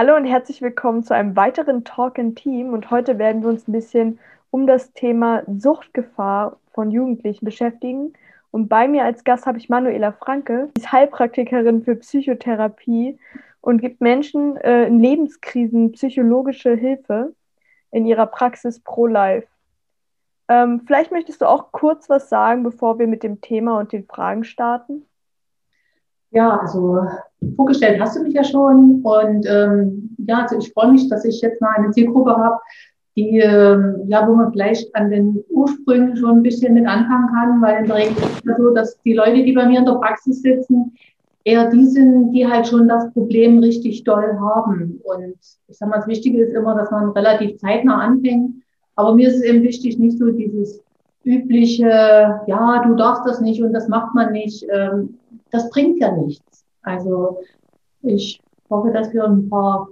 Hallo und herzlich willkommen zu einem weiteren Talk in Team. Und heute werden wir uns ein bisschen um das Thema Suchtgefahr von Jugendlichen beschäftigen. Und bei mir als Gast habe ich Manuela Franke, sie ist Heilpraktikerin für Psychotherapie und gibt Menschen äh, in Lebenskrisen psychologische Hilfe in ihrer Praxis Pro Life. Ähm, vielleicht möchtest du auch kurz was sagen, bevor wir mit dem Thema und den Fragen starten. Ja, also vorgestellt hast du mich ja schon. Und ähm, ja, also ich freue mich, dass ich jetzt mal eine Zielgruppe habe, die, ähm, ja, wo man vielleicht an den Ursprüngen schon ein bisschen mit anfangen kann, weil in der Regel ist es so, dass die Leute, die bei mir in der Praxis sitzen, eher die sind, die halt schon das Problem richtig doll haben. Und ich sage mal, das Wichtige ist immer, dass man relativ zeitnah anfängt. Aber mir ist es eben wichtig, nicht so dieses übliche, ja, du darfst das nicht und das macht man nicht. Ähm, das bringt ja nichts. Also ich hoffe, dass wir ein paar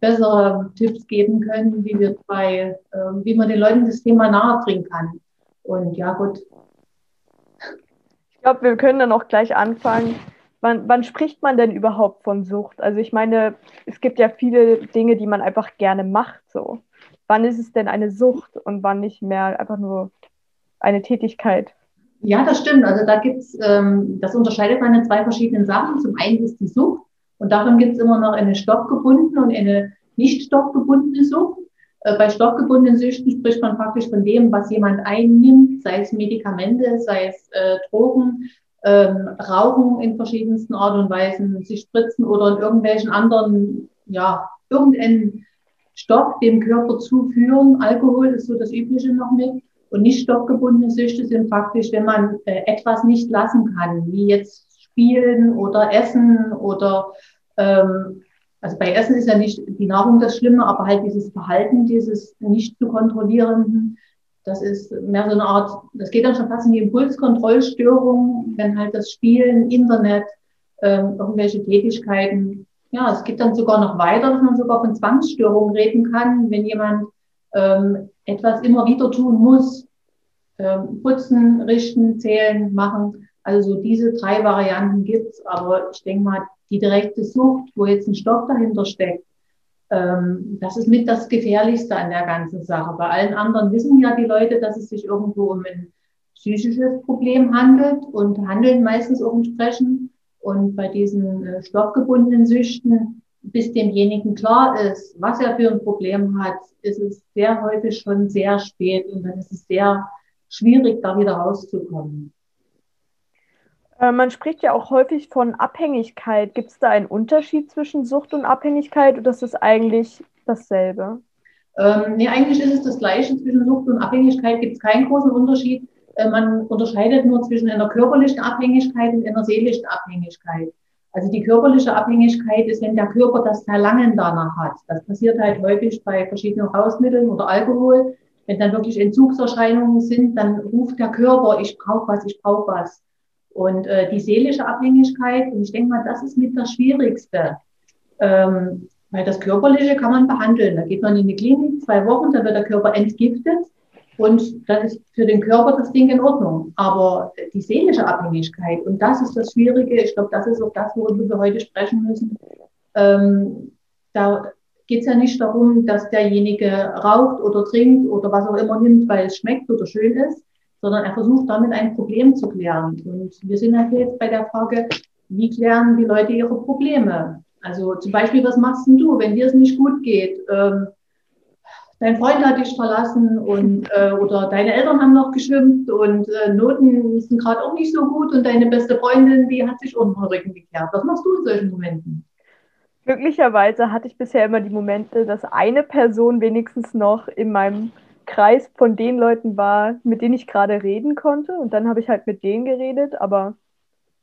bessere Tipps geben können, wie wir bei, äh, wie man den Leuten das Thema nahebringen kann. Und ja, gut. Ich glaube, wir können dann auch gleich anfangen. Wann, wann spricht man denn überhaupt von Sucht? Also ich meine, es gibt ja viele Dinge, die man einfach gerne macht. So, wann ist es denn eine Sucht und wann nicht mehr einfach nur eine Tätigkeit? Ja, das stimmt. Also da gibt's, ähm, das unterscheidet man in zwei verschiedenen Sachen. Zum einen ist die Sucht und davon gibt's immer noch eine stoffgebundene und eine nicht stoffgebundene Sucht. Äh, bei stoffgebundenen Süchten spricht man praktisch von dem, was jemand einnimmt, sei es Medikamente, sei es äh, Drogen, ähm, Rauchen in verschiedensten Art und Weisen, sich spritzen oder in irgendwelchen anderen, ja, irgendeinen Stoff dem Körper zuführen. Alkohol ist so das Übliche noch mit. Und nicht stoffgebundene Süchte sind praktisch, wenn man äh, etwas nicht lassen kann, wie jetzt spielen oder essen oder ähm, also bei Essen ist ja nicht die Nahrung das Schlimme, aber halt dieses Verhalten, dieses nicht zu kontrollierenden, das ist mehr so eine Art, das geht dann schon fast in die Impulskontrollstörung, wenn halt das Spielen, Internet, ähm, irgendwelche Tätigkeiten, ja, es geht dann sogar noch weiter, dass man sogar von Zwangsstörungen reden kann, wenn jemand ähm, etwas immer wieder tun muss. Ähm, putzen, richten, zählen, machen. Also so diese drei Varianten gibt's, aber ich denke mal, die direkte Sucht, wo jetzt ein Stoff dahinter steckt, ähm, das ist mit das Gefährlichste an der ganzen Sache. Bei allen anderen wissen ja die Leute, dass es sich irgendwo um ein psychisches Problem handelt und handeln meistens auch entsprechend. Und bei diesen äh, stoffgebundenen Süchten bis demjenigen klar ist, was er für ein Problem hat, ist es sehr häufig schon sehr spät und dann ist es sehr schwierig, da wieder rauszukommen. Äh, man spricht ja auch häufig von Abhängigkeit. Gibt es da einen Unterschied zwischen Sucht und Abhängigkeit oder ist es eigentlich dasselbe? Ähm, nee, eigentlich ist es das Gleiche. Zwischen Sucht und Abhängigkeit gibt es keinen großen Unterschied. Äh, man unterscheidet nur zwischen einer körperlichen Abhängigkeit und einer seelischen Abhängigkeit. Also die körperliche Abhängigkeit ist, wenn der Körper das Verlangen danach hat. Das passiert halt häufig bei verschiedenen Hausmitteln oder Alkohol. Wenn dann wirklich Entzugserscheinungen sind, dann ruft der Körper, ich brauche was, ich brauche was. Und äh, die seelische Abhängigkeit, und ich denke mal, das ist mit das Schwierigste. Ähm, weil das Körperliche kann man behandeln. Da geht man in die Klinik, zwei Wochen, dann wird der Körper entgiftet. Und dann ist für den Körper das Ding in Ordnung. Aber die seelische Abhängigkeit, und das ist das Schwierige, ich glaube, das ist auch das, worüber wir heute sprechen müssen. Ähm, da geht es ja nicht darum, dass derjenige raucht oder trinkt oder was auch immer nimmt, weil es schmeckt oder schön ist, sondern er versucht damit ein Problem zu klären. Und wir sind halt jetzt bei der Frage, wie klären die Leute ihre Probleme? Also zum Beispiel, was machst denn du, wenn dir es nicht gut geht? Ähm, dein Freund hat dich verlassen und äh, oder deine Eltern haben noch geschimpft und äh, Noten sind gerade auch nicht so gut und deine beste Freundin, die hat sich auch den Rücken gekehrt. Was machst du in solchen Momenten? Glücklicherweise hatte ich bisher immer die Momente, dass eine Person wenigstens noch in meinem Kreis von den Leuten war, mit denen ich gerade reden konnte. Und dann habe ich halt mit denen geredet. Aber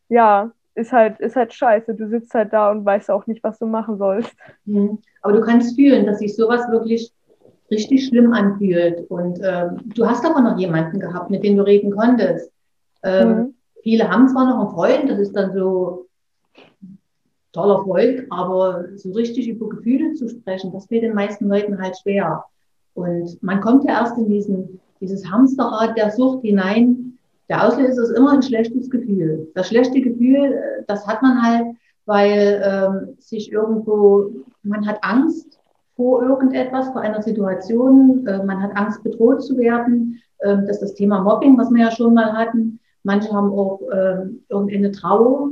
ja, ist halt, ist halt scheiße. Du sitzt halt da und weißt auch nicht, was du machen sollst. Mhm. Aber du kannst fühlen, dass sich sowas wirklich richtig schlimm anfühlt. Und äh, du hast aber noch jemanden gehabt, mit dem du reden konntest. Ähm, mhm. Viele haben zwar noch einen Freund, das ist dann so toller Freund, aber so richtig über Gefühle zu sprechen, das fällt den meisten Leuten halt schwer. Und man kommt ja erst in diesen, dieses Hamsterrad der Sucht hinein. Der Auslöser ist immer ein schlechtes Gefühl. Das schlechte Gefühl, äh, das hat man halt, weil ähm, sich irgendwo, man hat Angst vor irgendetwas, vor einer Situation, äh, man hat Angst, bedroht zu werden. Äh, das ist das Thema Mobbing, was wir ja schon mal hatten. Manche haben auch äh, irgendeine Trauer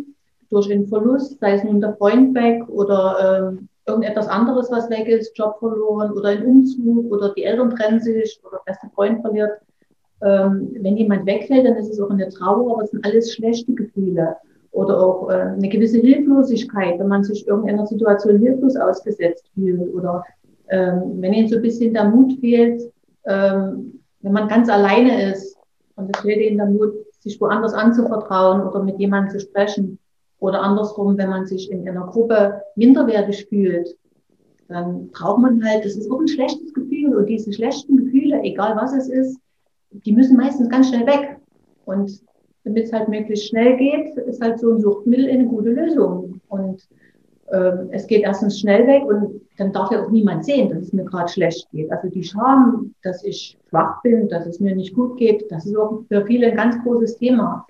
durch einen Verlust, sei es nun der Freund weg oder äh, irgendetwas anderes, was weg ist, Job verloren oder ein Umzug oder die Eltern trennen sich oder der beste Freund verliert. Ähm, wenn jemand wegfällt, dann ist es auch eine Trauer, aber es sind alles schlechte Gefühle oder auch äh, eine gewisse Hilflosigkeit, wenn man sich irgendeiner Situation hilflos ausgesetzt fühlt oder ähm, wenn ihnen so ein bisschen der Mut fehlt, ähm, wenn man ganz alleine ist und es fehlt ihnen der Mut, sich woanders anzuvertrauen oder mit jemandem zu sprechen oder andersrum, wenn man sich in einer Gruppe minderwertig fühlt, dann braucht man halt, das ist auch ein schlechtes Gefühl und diese schlechten Gefühle, egal was es ist, die müssen meistens ganz schnell weg. Und damit es halt möglichst schnell geht, ist halt so ein Suchtmittel eine gute Lösung. Und ähm, es geht erstens schnell weg und dann darf ja auch niemand sehen, dass es mir gerade schlecht geht. Also die Scham, dass ich schwach bin, dass es mir nicht gut geht, das ist auch für viele ein ganz großes Thema.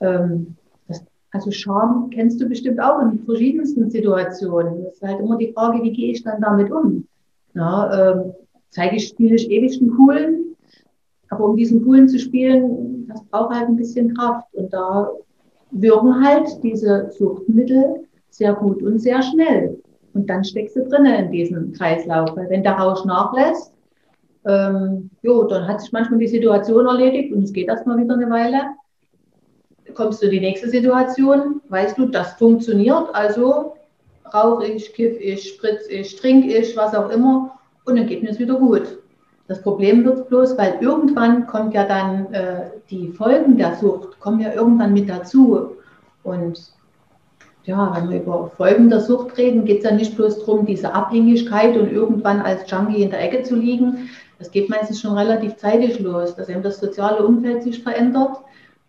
Ähm, das, also Scham kennst du bestimmt auch in verschiedensten Situationen. Das ist halt immer die Frage, wie gehe ich dann damit um? Ja, ähm, zeige ich, spiele ich ewig einen coolen, aber um diesen coolen zu spielen, das braucht halt ein bisschen Kraft. Und da wirken halt diese Suchtmittel sehr gut und sehr schnell. Und dann steckst du drinnen in diesem Kreislauf. Weil wenn der Rausch nachlässt, ähm, jo, dann hat sich manchmal die Situation erledigt und es geht erstmal wieder eine Weile. Kommst du in die nächste Situation, weißt du, das funktioniert, also rauche ich, kiff ich, spritz ich, trink ich, was auch immer und dann geht mir es wieder gut. Das Problem wird bloß, weil irgendwann kommt ja dann äh, die Folgen der Sucht, kommen ja irgendwann mit dazu. Und ja, wenn wir über Folgen der Sucht reden, geht es ja nicht bloß darum, diese Abhängigkeit und irgendwann als Junkie in der Ecke zu liegen. Das geht meistens schon relativ zeitig los, dass eben das soziale Umfeld sich verändert,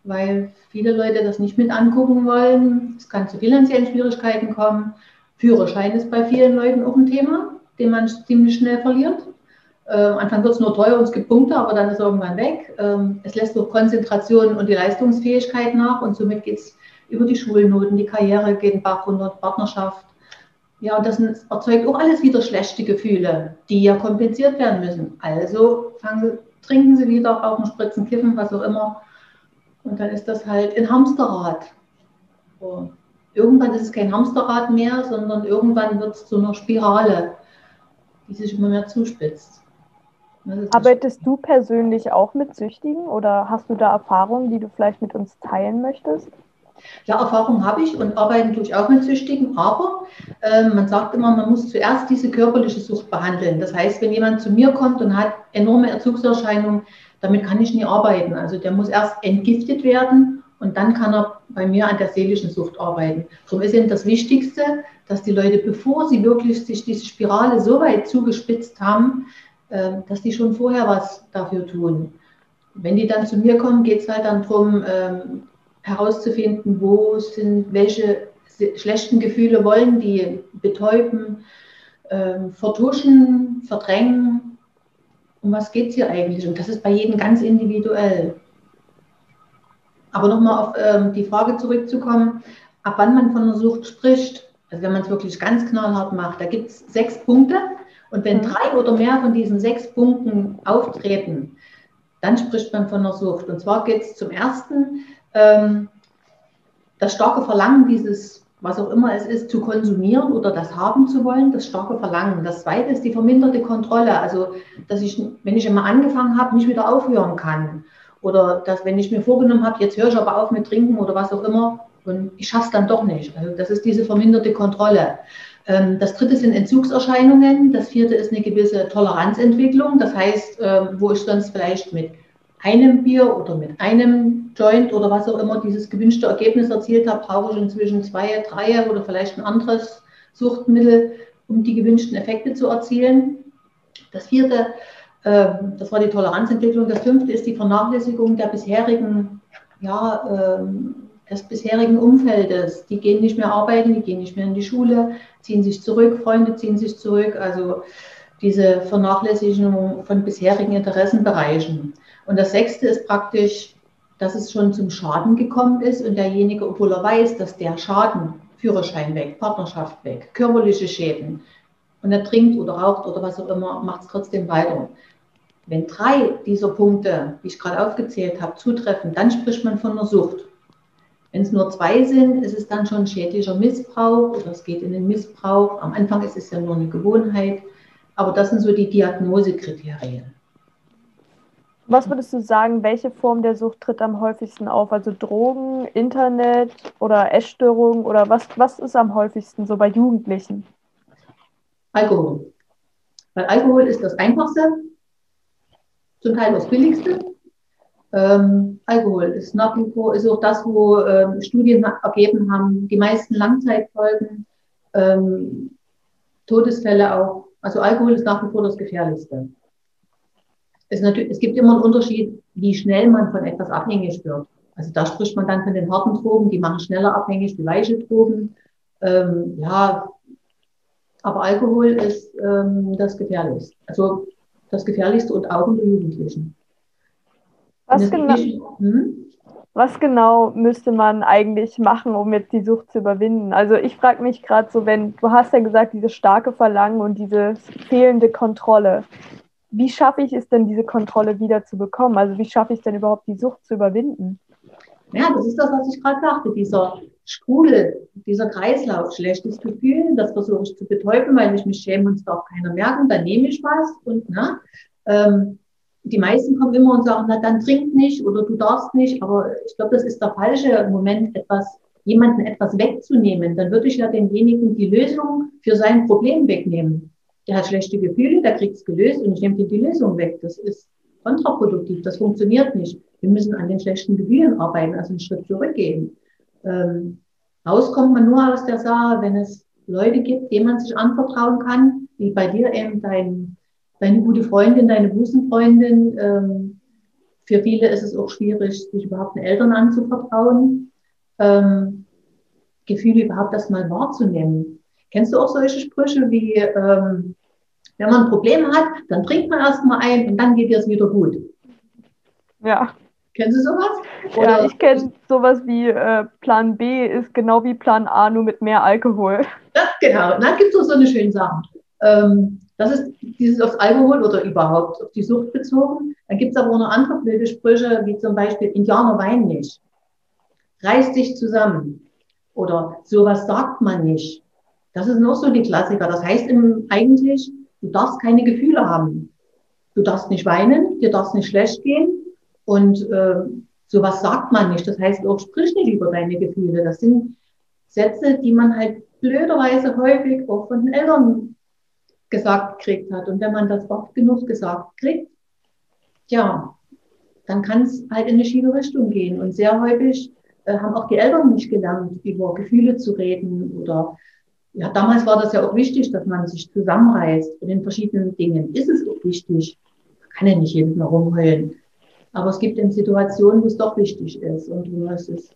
weil viele Leute das nicht mit angucken wollen. Es kann zu finanziellen Schwierigkeiten kommen. Führerschein ist bei vielen Leuten auch ein Thema, den man ziemlich schnell verliert. Äh, Anfang wird es nur teuer und es gibt Punkte, aber dann ist irgendwann weg. Ähm, es lässt durch Konzentration und die Leistungsfähigkeit nach und somit geht es über die Schulnoten, die Karriere geht Bach runter, Partnerschaft. Ja, und das erzeugt auch alles wieder schlechte Gefühle, die ja kompensiert werden müssen. Also fangen, trinken sie wieder, rauchen, spritzen, kiffen, was auch immer. Und dann ist das halt ein Hamsterrad. So. Irgendwann ist es kein Hamsterrad mehr, sondern irgendwann wird es zu einer Spirale, die sich immer mehr zuspitzt. Arbeitest du persönlich auch mit Süchtigen oder hast du da Erfahrungen, die du vielleicht mit uns teilen möchtest? Ja, Erfahrung habe ich und arbeiten tue ich auch mit Süchtigen, aber äh, man sagt immer, man muss zuerst diese körperliche Sucht behandeln. Das heißt, wenn jemand zu mir kommt und hat enorme Entzugserscheinungen, damit kann ich nie arbeiten. Also der muss erst entgiftet werden und dann kann er bei mir an der seelischen Sucht arbeiten. Darum ist eben das Wichtigste, dass die Leute, bevor sie wirklich sich diese Spirale so weit zugespitzt haben, dass die schon vorher was dafür tun. Wenn die dann zu mir kommen, geht es halt dann darum, ähm, herauszufinden, wo sind, welche schlechten Gefühle wollen die betäuben, ähm, vertuschen, verdrängen. Um was geht es hier eigentlich? Und das ist bei jedem ganz individuell. Aber nochmal auf ähm, die Frage zurückzukommen, ab wann man von einer Sucht spricht, also wenn man es wirklich ganz knallhart macht, da gibt es sechs Punkte. Und wenn mhm. drei oder mehr von diesen sechs Punkten auftreten, dann spricht man von einer Sucht. Und zwar geht es zum ersten ähm, das starke Verlangen, dieses, was auch immer es ist, zu konsumieren oder das haben zu wollen, das starke Verlangen. Das zweite ist die verminderte Kontrolle, also dass ich, wenn ich immer angefangen habe, nicht wieder aufhören kann. Oder dass, wenn ich mir vorgenommen habe, jetzt höre ich aber auf mit Trinken oder was auch immer, und ich schaffe es dann doch nicht. Also das ist diese verminderte Kontrolle. Ähm, das dritte sind Entzugserscheinungen. Das vierte ist eine gewisse Toleranzentwicklung. Das heißt, ähm, wo ich sonst vielleicht mit einem Bier oder mit einem Joint oder was auch immer dieses gewünschte Ergebnis erzielt habe, brauche ich inzwischen zwei, drei oder vielleicht ein anderes Suchtmittel, um die gewünschten Effekte zu erzielen. Das vierte, äh, das war die Toleranzentwicklung. Das fünfte ist die Vernachlässigung der bisherigen, ja, äh, des bisherigen Umfeldes. Die gehen nicht mehr arbeiten, die gehen nicht mehr in die Schule, ziehen sich zurück, Freunde ziehen sich zurück. Also diese Vernachlässigung von bisherigen Interessenbereichen. Und das sechste ist praktisch, dass es schon zum Schaden gekommen ist und derjenige, obwohl er weiß, dass der Schaden, Führerschein weg, Partnerschaft weg, körperliche Schäden, und er trinkt oder raucht oder was auch immer, macht es trotzdem weiter. Wenn drei dieser Punkte, die ich gerade aufgezählt habe, zutreffen, dann spricht man von einer Sucht. Wenn es nur zwei sind, ist es dann schon schädlicher Missbrauch oder es geht in den Missbrauch. Am Anfang ist es ja nur eine Gewohnheit. Aber das sind so die Diagnosekriterien. Was würdest du sagen, welche Form der Sucht tritt am häufigsten auf? Also Drogen, Internet oder Essstörungen oder was, was ist am häufigsten so bei Jugendlichen? Alkohol. Weil Alkohol ist das Einfachste, zum Teil das Billigste. Ähm, Alkohol ist nach wie vor ist auch das, wo ähm, Studien ergeben haben, die meisten Langzeitfolgen, ähm, Todesfälle auch. Also Alkohol ist nach wie vor das Gefährlichste es, es gibt immer einen Unterschied, wie schnell man von etwas abhängig wird. Also da spricht man dann von den harten Drogen, die machen schneller abhängig, die weiche Drogen. Ähm, ja, aber Alkohol ist ähm, das Gefährlichste. Also das Gefährlichste und auch den Jugendlichen. Was genau, hm? was genau müsste man eigentlich machen, um jetzt die Sucht zu überwinden? Also ich frage mich gerade so, wenn du hast ja gesagt, dieses starke Verlangen und diese fehlende Kontrolle wie schaffe ich es denn, diese Kontrolle wieder zu bekommen? Also wie schaffe ich denn überhaupt, die Sucht zu überwinden? Ja, das ist das, was ich gerade sagte, dieser Strudel, dieser Kreislauf, schlechtes Gefühl, das versuche ich zu betäuben, weil ich mich schäme und es darf keiner merken, dann nehme ich was und na, ähm, die meisten kommen immer und sagen, na dann trink nicht oder du darfst nicht, aber ich glaube, das ist der falsche Moment, etwas, jemanden etwas wegzunehmen. Dann würde ich ja denjenigen die Lösung für sein Problem wegnehmen der hat schlechte Gefühle, der kriegt es gelöst und ich nehme dir die Lösung weg. Das ist kontraproduktiv, das funktioniert nicht. Wir müssen an den schlechten Gefühlen arbeiten, also einen Schritt zurückgehen. Ähm, rauskommt man nur aus der Sache, wenn es Leute gibt, denen man sich anvertrauen kann, wie bei dir eben dein, deine gute Freundin, deine Busenfreundin. Ähm, für viele ist es auch schwierig, sich überhaupt den Eltern anzuvertrauen. Ähm, Gefühle überhaupt erstmal wahrzunehmen. Kennst du auch solche Sprüche wie, ähm, wenn man ein Problem hat, dann trinkt man erstmal ein und dann geht es wieder gut. Ja. Kennst du sowas? Oder ja, ich kenne sowas wie äh, Plan B ist genau wie Plan A, nur mit mehr Alkohol. Das, genau, da gibt es auch so eine schöne Sache. Ähm, das ist dieses aufs Alkohol oder überhaupt auf die Sucht bezogen. Dann gibt es aber auch noch andere blöde Sprüche, wie zum Beispiel Indianer weinen nicht. Reiß dich zusammen. Oder sowas sagt man nicht. Das ist noch so die Klassiker. Das heißt eigentlich, du darfst keine Gefühle haben. Du darfst nicht weinen, dir darfst nicht schlecht gehen und äh, sowas sagt man nicht. Das heißt auch, sprich nicht über deine Gefühle. Das sind Sätze, die man halt blöderweise häufig auch von den Eltern gesagt gekriegt hat. Und wenn man das oft genug gesagt kriegt, ja, dann kann es halt in eine schiefe Richtung gehen. Und sehr häufig äh, haben auch die Eltern nicht gelernt, über Gefühle zu reden oder ja, damals war das ja auch wichtig, dass man sich zusammenreißt. Und in verschiedenen Dingen ist es auch wichtig. Man kann ja nicht jeden Mal rumheulen. Aber es gibt eben Situationen, wo es doch wichtig ist. Und wo es ist,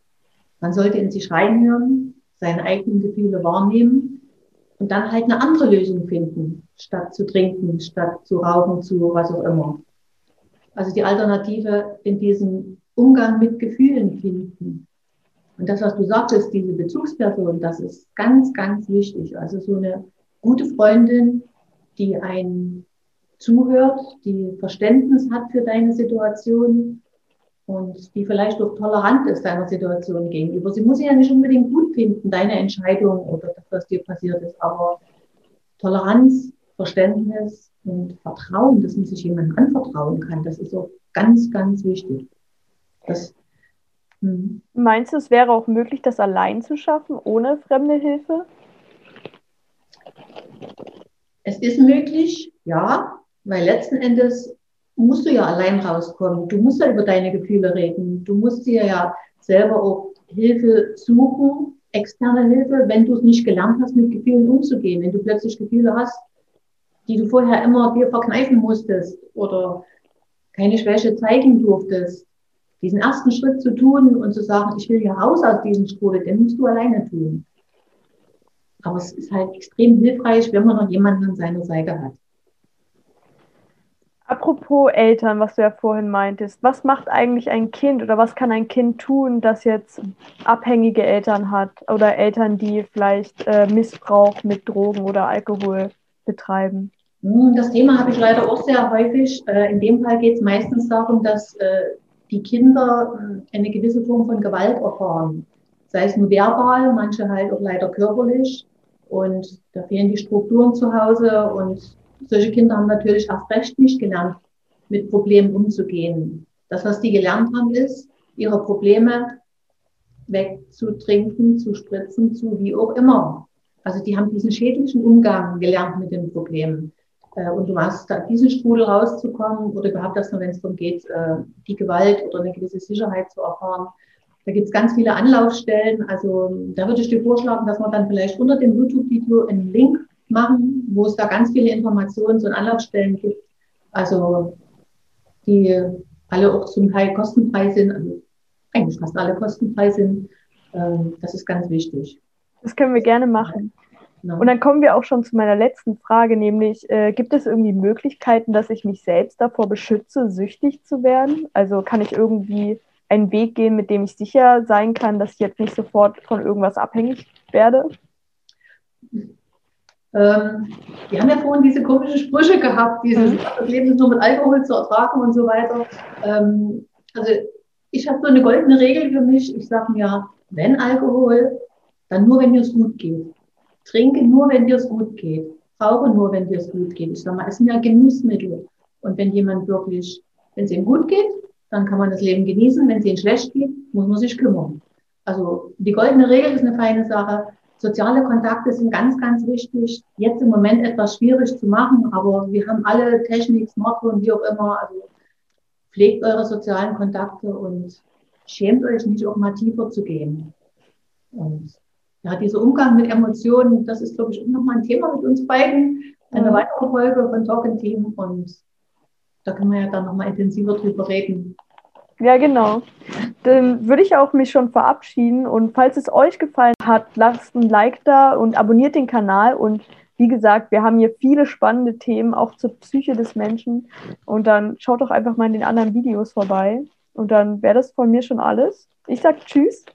man sollte in sich reinhören, seine eigenen Gefühle wahrnehmen und dann halt eine andere Lösung finden, statt zu trinken, statt zu rauchen, zu was auch immer. Also die Alternative in diesem Umgang mit Gefühlen finden. Und das, was du sagtest, diese Bezugsperson, das ist ganz, ganz wichtig. Also so eine gute Freundin, die einen zuhört, die Verständnis hat für deine Situation und die vielleicht auch tolerant ist deiner Situation gegenüber. Sie muss ja nicht unbedingt gut finden, deine Entscheidung oder das, was dir passiert ist, aber Toleranz, Verständnis und Vertrauen, dass man sich jemandem anvertrauen kann, das ist auch ganz, ganz wichtig. Das hm. Meinst du, es wäre auch möglich, das allein zu schaffen, ohne fremde Hilfe? Es ist möglich, ja, weil letzten Endes musst du ja allein rauskommen. Du musst ja über deine Gefühle reden. Du musst dir ja selber auch Hilfe suchen, externe Hilfe, wenn du es nicht gelernt hast, mit Gefühlen umzugehen. Wenn du plötzlich Gefühle hast, die du vorher immer dir verkneifen musstest oder keine Schwäche zeigen durftest, diesen ersten Schritt zu tun und zu sagen, ich will hier raus aus diesem Strudel, den musst du alleine tun. Aber es ist halt extrem hilfreich, wenn man noch jemanden an seiner Seite hat. Apropos Eltern, was du ja vorhin meintest, was macht eigentlich ein Kind oder was kann ein Kind tun, das jetzt abhängige Eltern hat oder Eltern, die vielleicht äh, Missbrauch mit Drogen oder Alkohol betreiben? Hm, das Thema habe ich leider auch sehr häufig. Äh, in dem Fall geht es meistens darum, dass äh, die Kinder hm, eine gewisse Form von Gewalt erfahren. Sei es nur verbal, manche halt auch leider körperlich. Und da fehlen die Strukturen zu Hause und solche Kinder haben natürlich erst recht nicht gelernt, mit Problemen umzugehen. Das, was die gelernt haben, ist, ihre Probleme wegzutrinken, zu spritzen, zu wie auch immer. Also die haben diesen schädlichen Umgang gelernt mit den Problemen. Äh, und um aus diesen Strudel rauszukommen oder überhaupt erst nur, wenn es darum geht, äh, die Gewalt oder eine gewisse Sicherheit zu erfahren, da gibt es ganz viele Anlaufstellen. Also da würde ich dir vorschlagen, dass man dann vielleicht unter dem YouTube-Video einen Link machen, wo es da ganz viele Informationen und Anlaufstellen gibt. Also die alle auch zum Teil kostenfrei sind, also eigentlich fast alle kostenfrei sind. Ähm, das ist ganz wichtig. Das können wir gerne machen. Genau. Und dann kommen wir auch schon zu meiner letzten Frage, nämlich äh, gibt es irgendwie Möglichkeiten, dass ich mich selbst davor beschütze, süchtig zu werden? Also kann ich irgendwie einen Weg gehen, mit dem ich sicher sein kann, dass ich jetzt nicht sofort von irgendwas abhängig werde? Ähm, wir haben ja vorhin diese komischen Sprüche gehabt, dieses, mhm. das Leben ist nur mit Alkohol zu ertragen und so weiter. Ähm, also ich habe so eine goldene Regel für mich. Ich sage mir, wenn Alkohol, dann nur, wenn dir es gut geht. Trinke nur, wenn dir es gut geht. Rauche nur, wenn dir es gut geht. Ich sage mal, es sind ja Genussmittel. Und wenn jemand wirklich, wenn es ihm gut geht, dann kann man das Leben genießen. Wenn es ihm schlecht geht, muss man sich kümmern. Also die goldene Regel ist eine feine Sache. Soziale Kontakte sind ganz, ganz wichtig. Jetzt im Moment etwas schwierig zu machen, aber wir haben alle Technik, Smartphone, wie auch immer. Also pflegt eure sozialen Kontakte und schämt euch nicht, auch mal tiefer zu gehen. Und ja, dieser Umgang mit Emotionen, das ist, glaube ich, auch nochmal ein Thema mit uns beiden. Eine weitere Folge von Talk Team und da können wir ja dann nochmal intensiver drüber reden. Ja, genau. Dann würde ich auch mich schon verabschieden. Und falls es euch gefallen hat, lasst ein Like da und abonniert den Kanal. Und wie gesagt, wir haben hier viele spannende Themen, auch zur Psyche des Menschen. Und dann schaut doch einfach mal in den anderen Videos vorbei. Und dann wäre das von mir schon alles. Ich sage Tschüss.